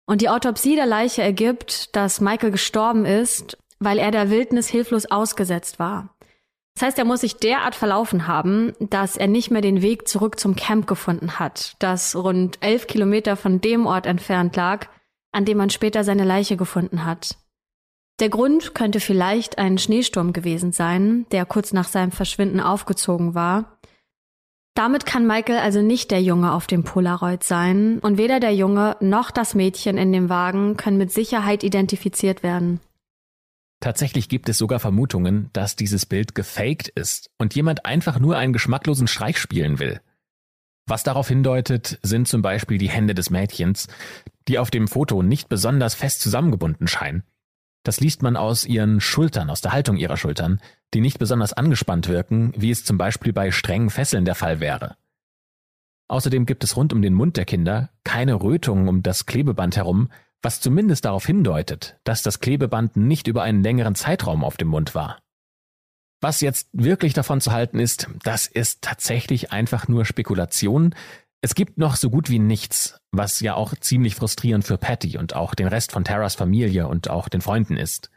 Und die Autopsie der Leiche ergibt, dass Michael gestorben ist, weil er der Wildnis hilflos ausgesetzt war. Das heißt, er muss sich derart verlaufen haben, dass er nicht mehr den Weg zurück zum Camp gefunden hat, das rund elf Kilometer von dem Ort entfernt lag, an dem man später seine Leiche gefunden hat. Der Grund könnte vielleicht ein Schneesturm gewesen sein, der kurz nach seinem Verschwinden aufgezogen war. Damit kann Michael also nicht der Junge auf dem Polaroid sein und weder der Junge noch das Mädchen in dem Wagen können mit Sicherheit identifiziert werden. Tatsächlich gibt es sogar Vermutungen, dass dieses Bild gefaked ist und jemand einfach nur einen geschmacklosen Streich spielen will. Was darauf hindeutet, sind zum Beispiel die Hände des Mädchens, die auf dem Foto nicht besonders fest zusammengebunden scheinen. Das liest man aus ihren Schultern, aus der Haltung ihrer Schultern, die nicht besonders angespannt wirken, wie es zum Beispiel bei strengen Fesseln der Fall wäre. Außerdem gibt es rund um den Mund der Kinder keine Rötungen um das Klebeband herum, was zumindest darauf hindeutet, dass das Klebeband nicht über einen längeren Zeitraum auf dem Mund war. Was jetzt wirklich davon zu halten ist, das ist tatsächlich einfach nur Spekulation, es gibt noch so gut wie nichts, was ja auch ziemlich frustrierend für Patty und auch den Rest von Terras Familie und auch den Freunden ist.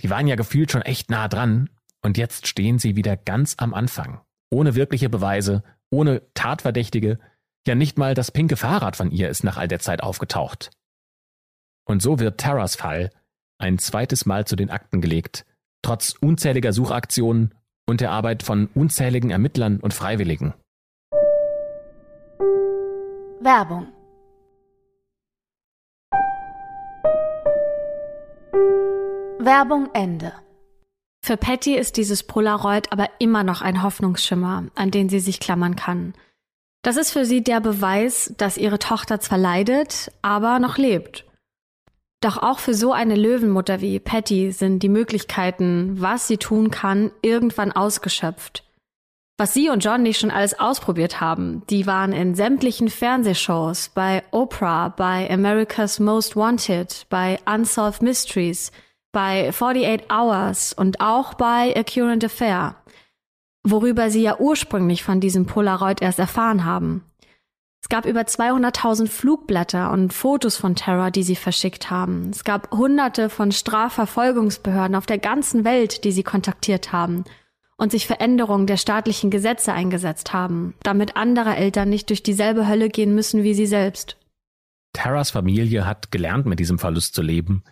Die waren ja gefühlt schon echt nah dran und jetzt stehen sie wieder ganz am Anfang. Ohne wirkliche Beweise, ohne Tatverdächtige, ja nicht mal das pinke Fahrrad von ihr ist nach all der Zeit aufgetaucht. Und so wird Terras Fall ein zweites Mal zu den Akten gelegt, trotz unzähliger Suchaktionen und der Arbeit von unzähligen Ermittlern und Freiwilligen. Werbung Werbung Ende. Für Patty ist dieses Polaroid aber immer noch ein Hoffnungsschimmer, an den sie sich klammern kann. Das ist für sie der Beweis, dass ihre Tochter zwar leidet, aber noch lebt. Doch auch für so eine Löwenmutter wie Patty sind die Möglichkeiten, was sie tun kann, irgendwann ausgeschöpft. Was sie und John nicht schon alles ausprobiert haben, die waren in sämtlichen Fernsehshows, bei Oprah, bei America's Most Wanted, bei Unsolved Mysteries, bei 48 Hours und auch bei A Current Affair, worüber sie ja ursprünglich von diesem Polaroid erst erfahren haben. Es gab über 200.000 Flugblätter und Fotos von Terror, die sie verschickt haben. Es gab hunderte von Strafverfolgungsbehörden auf der ganzen Welt, die sie kontaktiert haben und sich für Änderungen der staatlichen Gesetze eingesetzt haben, damit andere Eltern nicht durch dieselbe Hölle gehen müssen wie sie selbst. Terras Familie hat gelernt, mit diesem Verlust zu leben.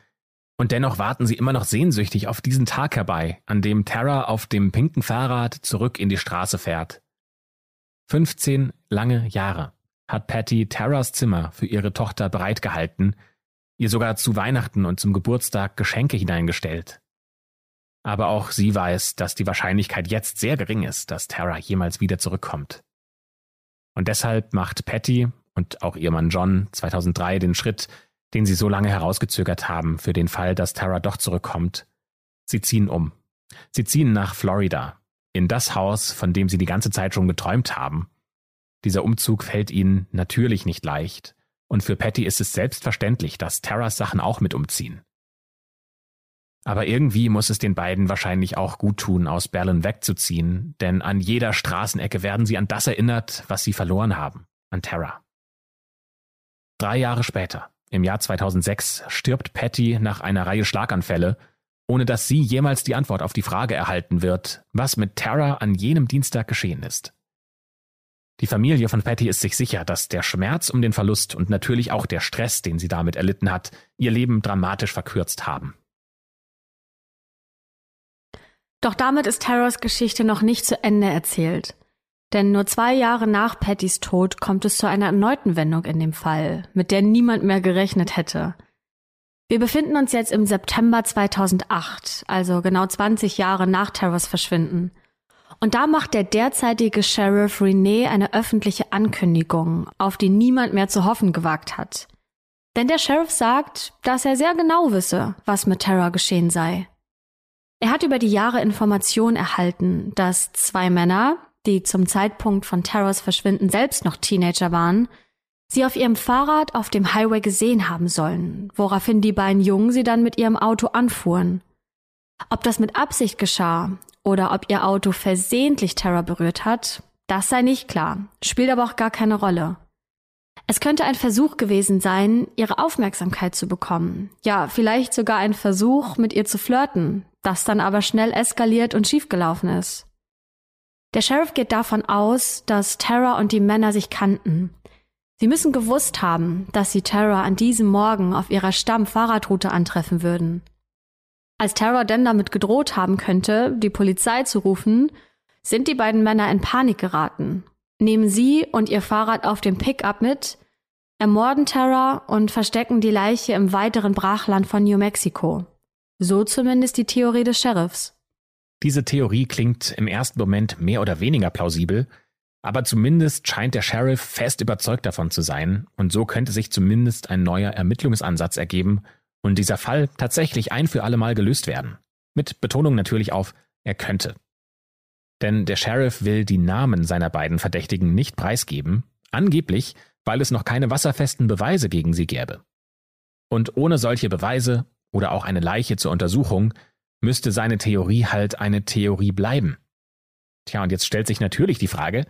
Und dennoch warten sie immer noch sehnsüchtig auf diesen Tag herbei, an dem Terra auf dem pinken Fahrrad zurück in die Straße fährt. 15 lange Jahre hat Patty Terras Zimmer für ihre Tochter bereitgehalten, ihr sogar zu Weihnachten und zum Geburtstag Geschenke hineingestellt. Aber auch sie weiß, dass die Wahrscheinlichkeit jetzt sehr gering ist, dass Tara jemals wieder zurückkommt. Und deshalb macht Patty und auch ihr Mann John 2003 den Schritt, den sie so lange herausgezögert haben für den Fall, dass Tara doch zurückkommt. Sie ziehen um. Sie ziehen nach Florida, in das Haus, von dem sie die ganze Zeit schon geträumt haben. Dieser Umzug fällt ihnen natürlich nicht leicht, und für Patty ist es selbstverständlich, dass Taras Sachen auch mit umziehen. Aber irgendwie muss es den beiden wahrscheinlich auch gut tun, aus Berlin wegzuziehen, denn an jeder Straßenecke werden sie an das erinnert, was sie verloren haben, an Terra. Drei Jahre später, im Jahr 2006, stirbt Patty nach einer Reihe Schlaganfälle, ohne dass sie jemals die Antwort auf die Frage erhalten wird, was mit Tara an jenem Dienstag geschehen ist. Die Familie von Patty ist sich sicher, dass der Schmerz um den Verlust und natürlich auch der Stress, den sie damit erlitten hat, ihr Leben dramatisch verkürzt haben. Doch damit ist Taras Geschichte noch nicht zu Ende erzählt. Denn nur zwei Jahre nach Pattys Tod kommt es zu einer erneuten Wendung in dem Fall, mit der niemand mehr gerechnet hätte. Wir befinden uns jetzt im September 2008, also genau 20 Jahre nach Taras Verschwinden. Und da macht der derzeitige Sheriff Renee eine öffentliche Ankündigung, auf die niemand mehr zu hoffen gewagt hat. Denn der Sheriff sagt, dass er sehr genau wisse, was mit Tara geschehen sei. Er hat über die Jahre Informationen erhalten, dass zwei Männer, die zum Zeitpunkt von Taras Verschwinden selbst noch Teenager waren, sie auf ihrem Fahrrad auf dem Highway gesehen haben sollen, woraufhin die beiden Jungen sie dann mit ihrem Auto anfuhren. Ob das mit Absicht geschah oder ob ihr Auto versehentlich Terror berührt hat, das sei nicht klar, spielt aber auch gar keine Rolle. Es könnte ein Versuch gewesen sein, ihre Aufmerksamkeit zu bekommen. Ja, vielleicht sogar ein Versuch, mit ihr zu flirten, das dann aber schnell eskaliert und schiefgelaufen ist. Der Sheriff geht davon aus, dass Tara und die Männer sich kannten. Sie müssen gewusst haben, dass sie Tara an diesem Morgen auf ihrer Stamm-Fahrradroute antreffen würden. Als Tara denn damit gedroht haben könnte, die Polizei zu rufen, sind die beiden Männer in Panik geraten, nehmen sie und ihr Fahrrad auf dem Pickup mit, ermorden Tara und verstecken die Leiche im weiteren Brachland von New Mexico. So zumindest die Theorie des Sheriffs. Diese Theorie klingt im ersten Moment mehr oder weniger plausibel, aber zumindest scheint der Sheriff fest überzeugt davon zu sein, und so könnte sich zumindest ein neuer Ermittlungsansatz ergeben und dieser Fall tatsächlich ein für alle Mal gelöst werden. Mit Betonung natürlich auf er könnte. Denn der Sheriff will die Namen seiner beiden Verdächtigen nicht preisgeben, angeblich, weil es noch keine wasserfesten Beweise gegen sie gäbe. Und ohne solche Beweise oder auch eine Leiche zur Untersuchung müsste seine Theorie halt eine Theorie bleiben. Tja, und jetzt stellt sich natürlich die Frage,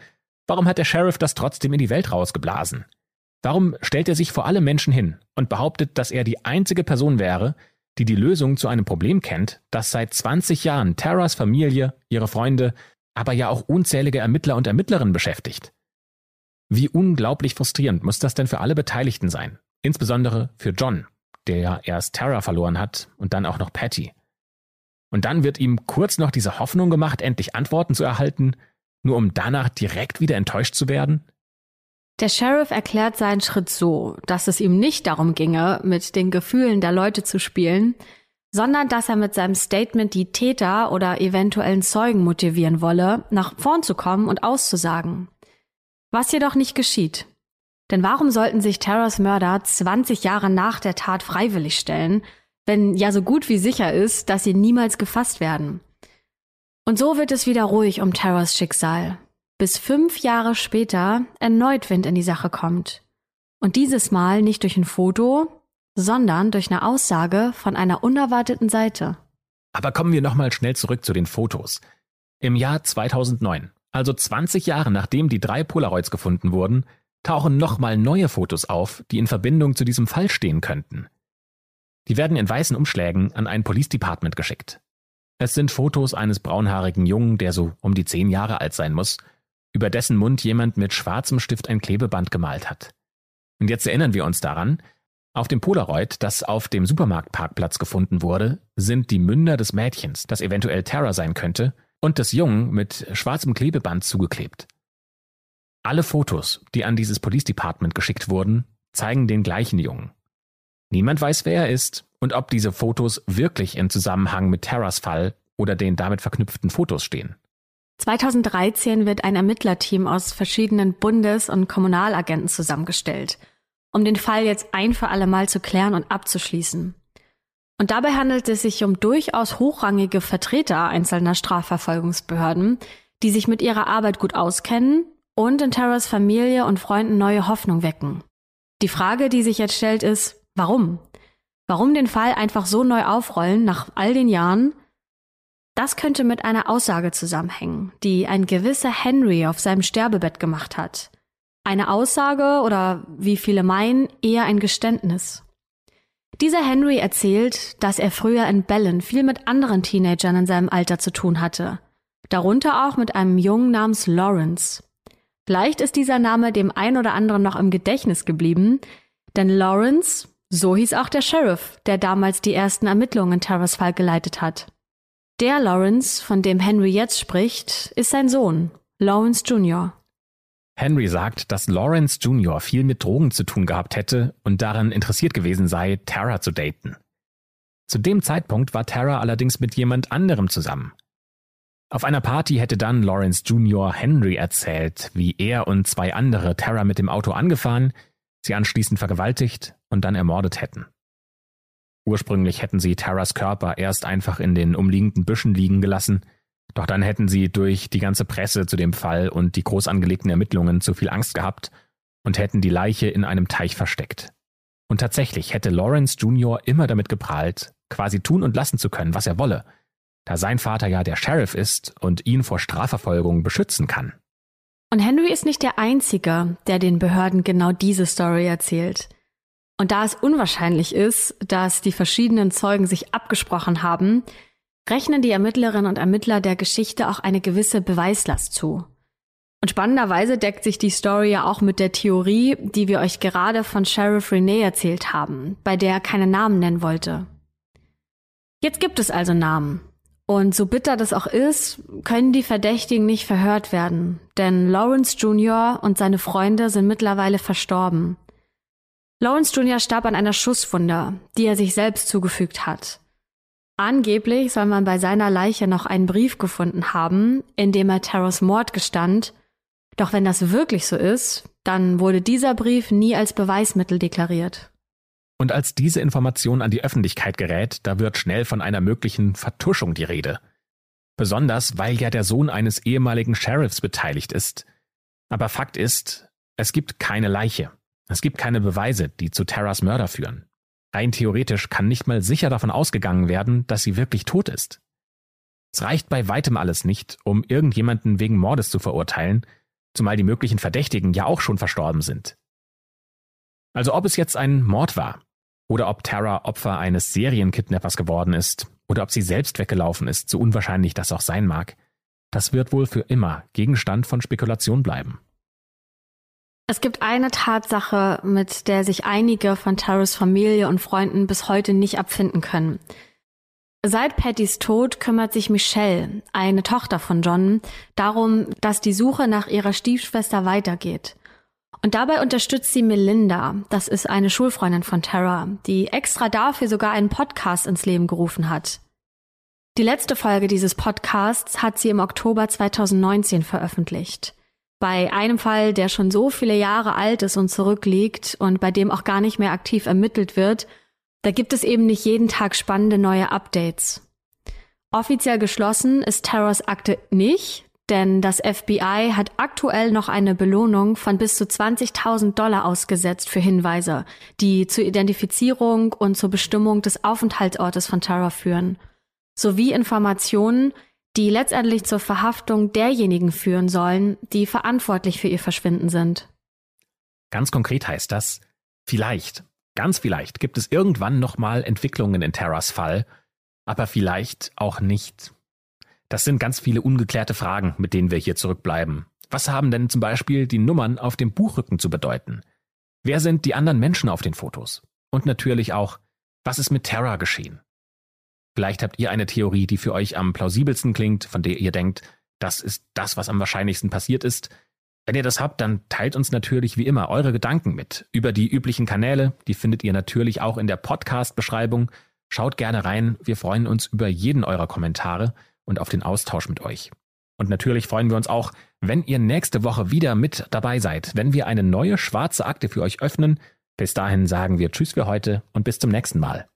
warum hat der Sheriff das trotzdem in die Welt rausgeblasen? Warum stellt er sich vor alle Menschen hin und behauptet, dass er die einzige Person wäre, die die Lösung zu einem Problem kennt, das seit 20 Jahren Terras Familie, ihre Freunde, aber ja auch unzählige Ermittler und Ermittlerinnen beschäftigt? Wie unglaublich frustrierend muss das denn für alle Beteiligten sein, insbesondere für John, der ja erst Tara verloren hat und dann auch noch Patty. Und dann wird ihm kurz noch diese Hoffnung gemacht, endlich Antworten zu erhalten, nur um danach direkt wieder enttäuscht zu werden? Der Sheriff erklärt seinen Schritt so, dass es ihm nicht darum ginge, mit den Gefühlen der Leute zu spielen, sondern dass er mit seinem Statement die Täter oder eventuellen Zeugen motivieren wolle, nach vorn zu kommen und auszusagen. Was jedoch nicht geschieht. Denn warum sollten sich Terrors Mörder 20 Jahre nach der Tat freiwillig stellen, wenn ja so gut wie sicher ist, dass sie niemals gefasst werden? Und so wird es wieder ruhig um Terrors Schicksal, bis fünf Jahre später erneut Wind in die Sache kommt. Und dieses Mal nicht durch ein Foto, sondern durch eine Aussage von einer unerwarteten Seite. Aber kommen wir nochmal schnell zurück zu den Fotos. Im Jahr 2009, also 20 Jahre nachdem die drei Polaroids gefunden wurden, tauchen nochmal neue Fotos auf, die in Verbindung zu diesem Fall stehen könnten. Die werden in weißen Umschlägen an ein Police Department geschickt. Es sind Fotos eines braunhaarigen Jungen, der so um die zehn Jahre alt sein muss, über dessen Mund jemand mit schwarzem Stift ein Klebeband gemalt hat. Und jetzt erinnern wir uns daran, auf dem Polaroid, das auf dem Supermarktparkplatz gefunden wurde, sind die Münder des Mädchens, das eventuell Terror sein könnte, und des Jungen mit schwarzem Klebeband zugeklebt. Alle Fotos, die an dieses Police Department geschickt wurden, zeigen den gleichen Jungen. Niemand weiß, wer er ist und ob diese Fotos wirklich in Zusammenhang mit Terras Fall oder den damit verknüpften Fotos stehen. 2013 wird ein Ermittlerteam aus verschiedenen Bundes- und Kommunalagenten zusammengestellt, um den Fall jetzt ein für alle Mal zu klären und abzuschließen. Und dabei handelt es sich um durchaus hochrangige Vertreter einzelner Strafverfolgungsbehörden, die sich mit ihrer Arbeit gut auskennen und in Terras Familie und Freunden neue Hoffnung wecken. Die Frage, die sich jetzt stellt, ist, warum? Warum den Fall einfach so neu aufrollen nach all den Jahren das könnte mit einer Aussage zusammenhängen, die ein gewisser Henry auf seinem Sterbebett gemacht hat. Eine Aussage oder wie viele meinen, eher ein Geständnis. Dieser Henry erzählt, dass er früher in Bellen viel mit anderen Teenagern in seinem Alter zu tun hatte. Darunter auch mit einem Jungen namens Lawrence. Vielleicht ist dieser Name dem ein oder anderen noch im Gedächtnis geblieben, denn Lawrence, so hieß auch der Sheriff, der damals die ersten Ermittlungen in Terrors Fall geleitet hat. Der Lawrence, von dem Henry jetzt spricht, ist sein Sohn, Lawrence Jr. Henry sagt, dass Lawrence Jr. viel mit Drogen zu tun gehabt hätte und daran interessiert gewesen sei, Tara zu daten. Zu dem Zeitpunkt war Tara allerdings mit jemand anderem zusammen. Auf einer Party hätte dann Lawrence Jr. Henry erzählt, wie er und zwei andere Tara mit dem Auto angefahren, sie anschließend vergewaltigt und dann ermordet hätten. Ursprünglich hätten sie Taras Körper erst einfach in den umliegenden Büschen liegen gelassen, doch dann hätten sie durch die ganze Presse zu dem Fall und die groß angelegten Ermittlungen zu viel Angst gehabt und hätten die Leiche in einem Teich versteckt. Und tatsächlich hätte Lawrence Jr. immer damit geprahlt, quasi tun und lassen zu können, was er wolle, da sein Vater ja der Sheriff ist und ihn vor Strafverfolgung beschützen kann. Und Henry ist nicht der Einzige, der den Behörden genau diese Story erzählt. Und da es unwahrscheinlich ist, dass die verschiedenen Zeugen sich abgesprochen haben, rechnen die Ermittlerinnen und Ermittler der Geschichte auch eine gewisse Beweislast zu. Und spannenderweise deckt sich die Story ja auch mit der Theorie, die wir euch gerade von Sheriff Renee erzählt haben, bei der er keine Namen nennen wollte. Jetzt gibt es also Namen. Und so bitter das auch ist, können die Verdächtigen nicht verhört werden, denn Lawrence Jr. und seine Freunde sind mittlerweile verstorben. Lawrence Jr. starb an einer Schusswunde, die er sich selbst zugefügt hat. Angeblich soll man bei seiner Leiche noch einen Brief gefunden haben, in dem er Terrors Mord gestand. Doch wenn das wirklich so ist, dann wurde dieser Brief nie als Beweismittel deklariert. Und als diese Information an die Öffentlichkeit gerät, da wird schnell von einer möglichen Vertuschung die Rede. Besonders, weil ja der Sohn eines ehemaligen Sheriffs beteiligt ist. Aber Fakt ist, es gibt keine Leiche. Es gibt keine Beweise, die zu Terras Mörder führen. Rein theoretisch kann nicht mal sicher davon ausgegangen werden, dass sie wirklich tot ist. Es reicht bei weitem alles nicht, um irgendjemanden wegen Mordes zu verurteilen, zumal die möglichen Verdächtigen ja auch schon verstorben sind. Also ob es jetzt ein Mord war, oder ob Tara Opfer eines Serienkidnappers geworden ist, oder ob sie selbst weggelaufen ist, so unwahrscheinlich das auch sein mag, das wird wohl für immer Gegenstand von Spekulation bleiben. Es gibt eine Tatsache, mit der sich einige von Taras Familie und Freunden bis heute nicht abfinden können. Seit Pattys Tod kümmert sich Michelle, eine Tochter von John, darum, dass die Suche nach ihrer Stiefschwester weitergeht. Und dabei unterstützt sie Melinda, das ist eine Schulfreundin von Tara, die extra dafür sogar einen Podcast ins Leben gerufen hat. Die letzte Folge dieses Podcasts hat sie im Oktober 2019 veröffentlicht. Bei einem Fall, der schon so viele Jahre alt ist und zurückliegt und bei dem auch gar nicht mehr aktiv ermittelt wird, da gibt es eben nicht jeden Tag spannende neue Updates. Offiziell geschlossen ist Terrors Akte nicht, denn das FBI hat aktuell noch eine Belohnung von bis zu 20.000 Dollar ausgesetzt für Hinweise, die zur Identifizierung und zur Bestimmung des Aufenthaltsortes von Terror führen, sowie Informationen, die letztendlich zur Verhaftung derjenigen führen sollen, die verantwortlich für ihr Verschwinden sind. Ganz konkret heißt das, vielleicht, ganz vielleicht gibt es irgendwann nochmal Entwicklungen in Terras Fall, aber vielleicht auch nicht. Das sind ganz viele ungeklärte Fragen, mit denen wir hier zurückbleiben. Was haben denn zum Beispiel die Nummern auf dem Buchrücken zu bedeuten? Wer sind die anderen Menschen auf den Fotos? Und natürlich auch, was ist mit Terra geschehen? Vielleicht habt ihr eine Theorie, die für euch am plausibelsten klingt, von der ihr denkt, das ist das, was am wahrscheinlichsten passiert ist. Wenn ihr das habt, dann teilt uns natürlich wie immer eure Gedanken mit. Über die üblichen Kanäle, die findet ihr natürlich auch in der Podcast-Beschreibung. Schaut gerne rein, wir freuen uns über jeden eurer Kommentare und auf den Austausch mit euch. Und natürlich freuen wir uns auch, wenn ihr nächste Woche wieder mit dabei seid, wenn wir eine neue schwarze Akte für euch öffnen. Bis dahin sagen wir Tschüss für heute und bis zum nächsten Mal.